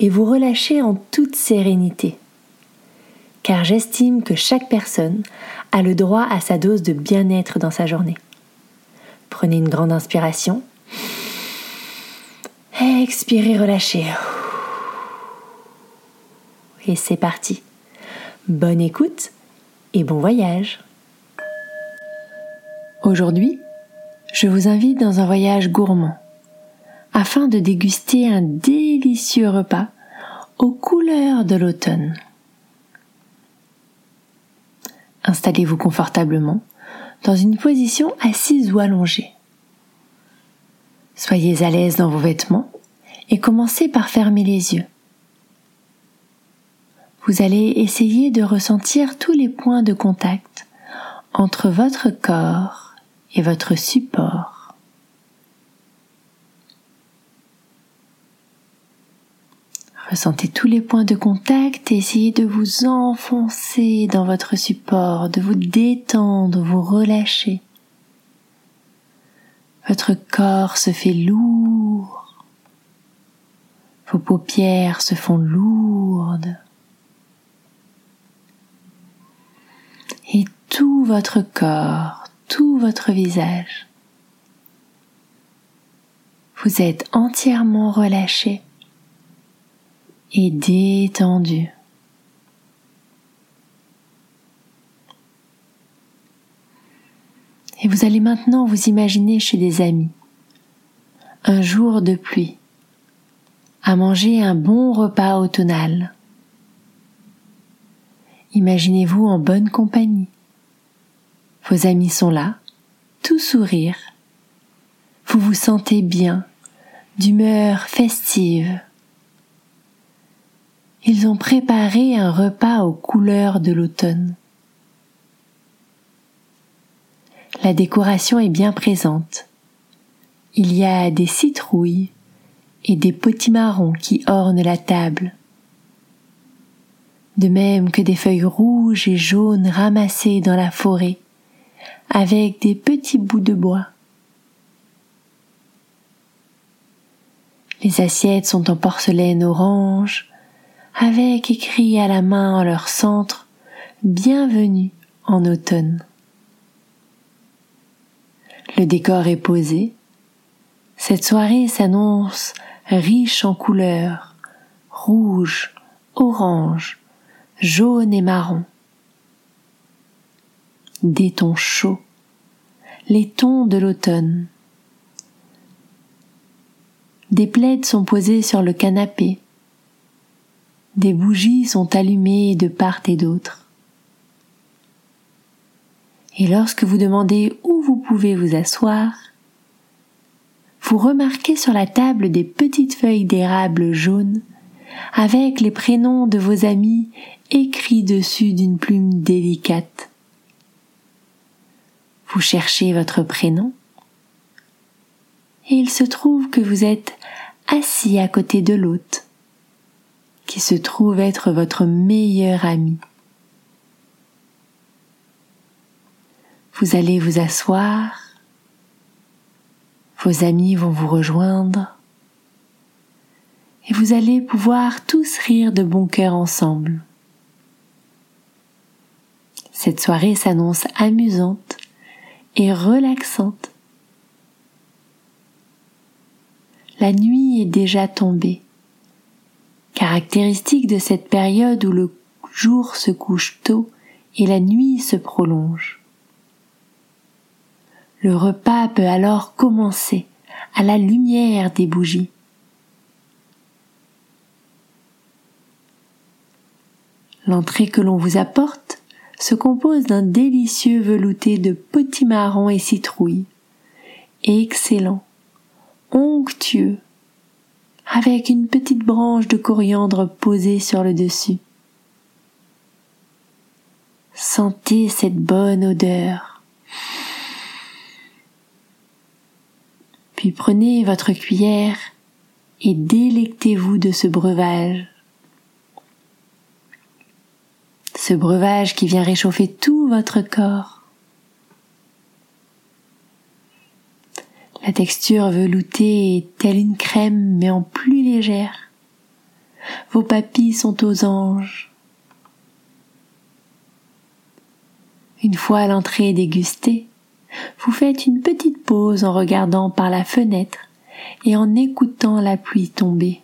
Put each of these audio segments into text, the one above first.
et vous relâcher en toute sérénité. Car j'estime que chaque personne a le droit à sa dose de bien-être dans sa journée. Prenez une grande inspiration. Expirez, relâchez. Et c'est parti. Bonne écoute et bon voyage. Aujourd'hui, je vous invite dans un voyage gourmand afin de déguster un délicieux repas aux couleurs de l'automne. Installez-vous confortablement dans une position assise ou allongée. Soyez à l'aise dans vos vêtements et commencez par fermer les yeux. Vous allez essayer de ressentir tous les points de contact entre votre corps et votre support. Ressentez tous les points de contact et essayez de vous enfoncer dans votre support, de vous détendre, vous relâcher. Votre corps se fait lourd. Vos paupières se font lourdes. Et tout votre corps, tout votre visage. Vous êtes entièrement relâché et détendu. Et vous allez maintenant vous imaginer chez des amis, un jour de pluie, à manger un bon repas automnal. Imaginez-vous en bonne compagnie. Vos amis sont là, tout sourire. Vous vous sentez bien, d'humeur festive. Ils ont préparé un repas aux couleurs de l'automne. La décoration est bien présente. Il y a des citrouilles et des potimarrons qui ornent la table, de même que des feuilles rouges et jaunes ramassées dans la forêt, avec des petits bouts de bois. Les assiettes sont en porcelaine orange, avec écrit à la main en leur centre Bienvenue en automne. Le décor est posé. Cette soirée s'annonce riche en couleurs, rouge, orange, jaune et marron. Des tons chauds, les tons de l'automne. Des plaides sont posées sur le canapé, des bougies sont allumées de part et d'autre. Et lorsque vous demandez où vous pouvez vous asseoir, vous remarquez sur la table des petites feuilles d'érable jaune avec les prénoms de vos amis écrits dessus d'une plume délicate. Vous cherchez votre prénom et il se trouve que vous êtes assis à côté de l'hôte qui se trouve être votre meilleur ami. Vous allez vous asseoir, vos amis vont vous rejoindre, et vous allez pouvoir tous rire de bon cœur ensemble. Cette soirée s'annonce amusante et relaxante. La nuit est déjà tombée caractéristique de cette période où le jour se couche tôt et la nuit se prolonge. Le repas peut alors commencer à la lumière des bougies. L'entrée que l'on vous apporte se compose d'un délicieux velouté de potimarron et citrouilles, excellent, onctueux, avec une petite branche de coriandre posée sur le dessus. Sentez cette bonne odeur. Puis prenez votre cuillère et délectez-vous de ce breuvage. Ce breuvage qui vient réchauffer tout votre corps. La texture veloutée est telle une crème mais en plus légère. Vos papilles sont aux anges. Une fois l'entrée dégustée, vous faites une petite pause en regardant par la fenêtre et en écoutant la pluie tomber.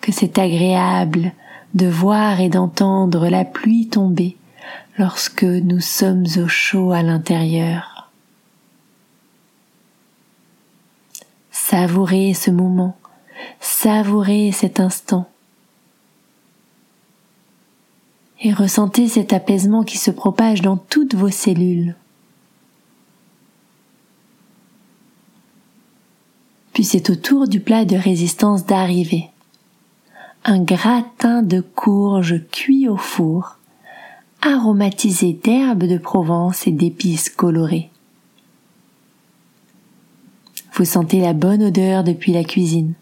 Que c'est agréable de voir et d'entendre la pluie tomber lorsque nous sommes au chaud à l'intérieur. Savourez ce moment, savourez cet instant. Et ressentez cet apaisement qui se propage dans toutes vos cellules. Puis c'est au tour du plat de résistance d'arriver. Un gratin de courge cuit au four, aromatisé d'herbes de Provence et d'épices colorées. Vous sentez la bonne odeur depuis la cuisine.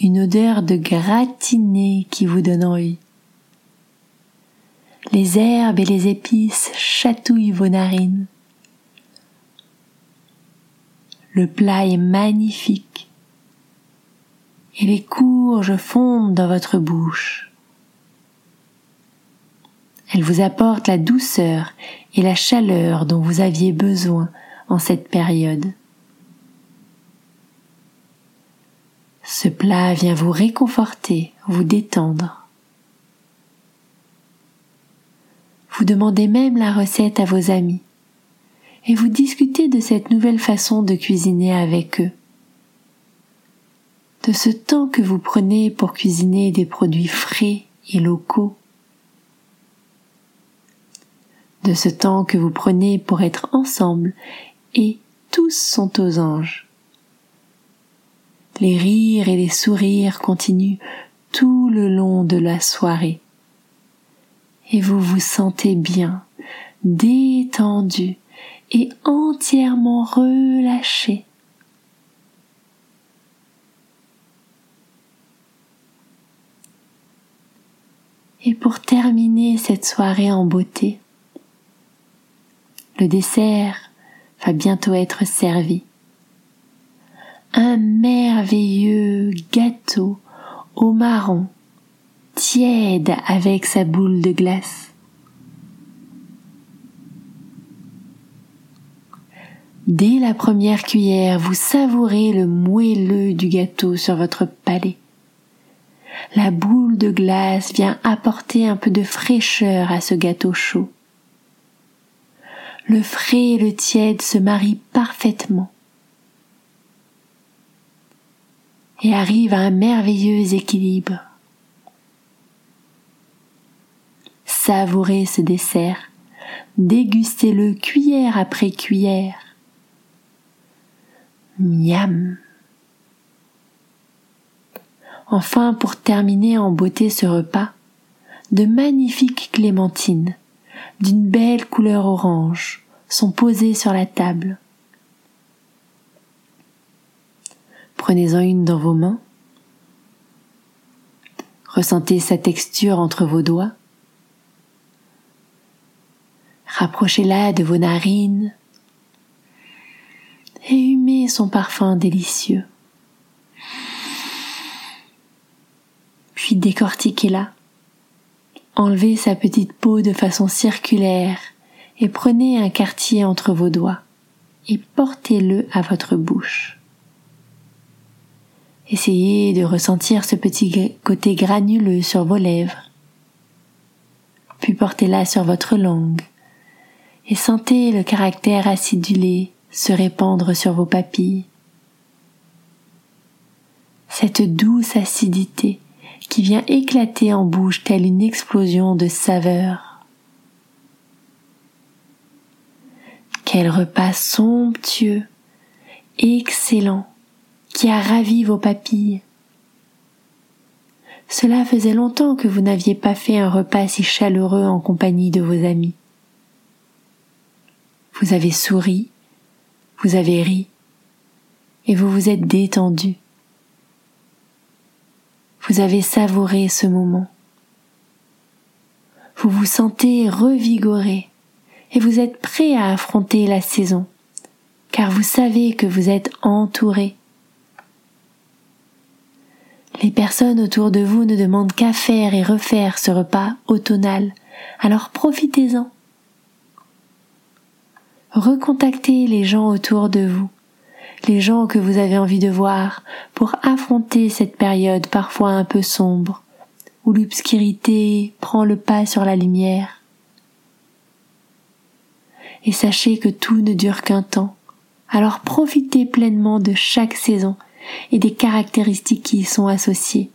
Une odeur de gratiné qui vous donne envie. Les herbes et les épices chatouillent vos narines. Le plat est magnifique et les courges fondent dans votre bouche. Elles vous apportent la douceur et la chaleur dont vous aviez besoin en cette période. Ce plat vient vous réconforter, vous détendre. Vous demandez même la recette à vos amis et vous discutez de cette nouvelle façon de cuisiner avec eux. De ce temps que vous prenez pour cuisiner des produits frais et locaux. De ce temps que vous prenez pour être ensemble et tous sont aux anges. Les rires et les sourires continuent tout le long de la soirée. Et vous vous sentez bien, détendu, et entièrement relâché. Et pour terminer cette soirée en beauté, le dessert va bientôt être servi. Un merveilleux gâteau au marron, tiède avec sa boule de glace. Dès la première cuillère, vous savourez le moelleux du gâteau sur votre palais. La boule de glace vient apporter un peu de fraîcheur à ce gâteau chaud. Le frais et le tiède se marient parfaitement et arrivent à un merveilleux équilibre. Savourez ce dessert, dégustez-le cuillère après cuillère Miam. Enfin, pour terminer en beauté ce repas, de magnifiques clémentines, d'une belle couleur orange, sont posées sur la table. Prenez-en une dans vos mains. Ressentez sa texture entre vos doigts. Rapprochez-la de vos narines et humez son parfum délicieux. Puis décortiquez-la. Enlevez sa petite peau de façon circulaire et prenez un quartier entre vos doigts et portez-le à votre bouche. Essayez de ressentir ce petit côté granuleux sur vos lèvres. Puis portez-la sur votre langue et sentez le caractère acidulé se répandre sur vos papilles. Cette douce acidité qui vient éclater en bouche telle une explosion de saveurs. Quel repas somptueux, excellent, qui a ravi vos papilles. Cela faisait longtemps que vous n'aviez pas fait un repas si chaleureux en compagnie de vos amis. Vous avez souri, vous avez ri, et vous vous êtes détendu. Vous avez savouré ce moment. Vous vous sentez revigoré et vous êtes prêt à affronter la saison, car vous savez que vous êtes entouré. Les personnes autour de vous ne demandent qu'à faire et refaire ce repas automnal, alors profitez-en. Recontactez les gens autour de vous les gens que vous avez envie de voir pour affronter cette période parfois un peu sombre, où l'obscurité prend le pas sur la lumière. Et sachez que tout ne dure qu'un temps, alors profitez pleinement de chaque saison et des caractéristiques qui y sont associées.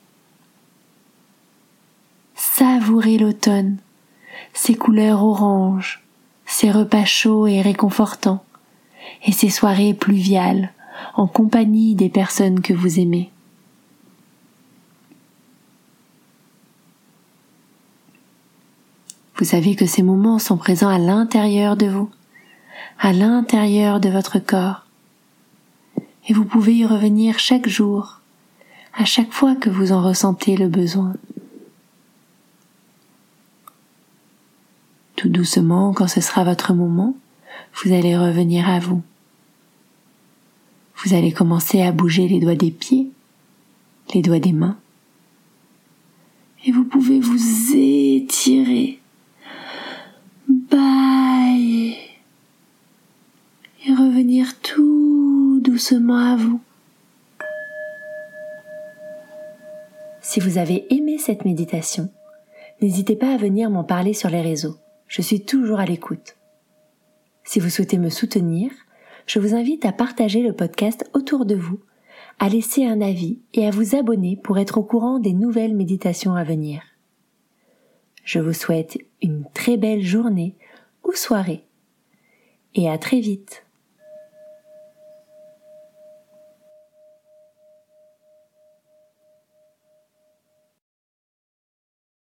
Savourez l'automne, ses couleurs oranges, ses repas chauds et réconfortants, et ces soirées pluviales en compagnie des personnes que vous aimez. Vous savez que ces moments sont présents à l'intérieur de vous, à l'intérieur de votre corps, et vous pouvez y revenir chaque jour, à chaque fois que vous en ressentez le besoin. Tout doucement, quand ce sera votre moment, vous allez revenir à vous. Vous allez commencer à bouger les doigts des pieds, les doigts des mains. Et vous pouvez vous étirer, bailler et revenir tout à vous. Si vous avez aimé cette méditation, n'hésitez pas à venir m'en parler sur les réseaux. Je suis toujours à l'écoute. Si vous souhaitez me soutenir, je vous invite à partager le podcast autour de vous, à laisser un avis et à vous abonner pour être au courant des nouvelles méditations à venir. Je vous souhaite une très belle journée ou soirée et à très vite.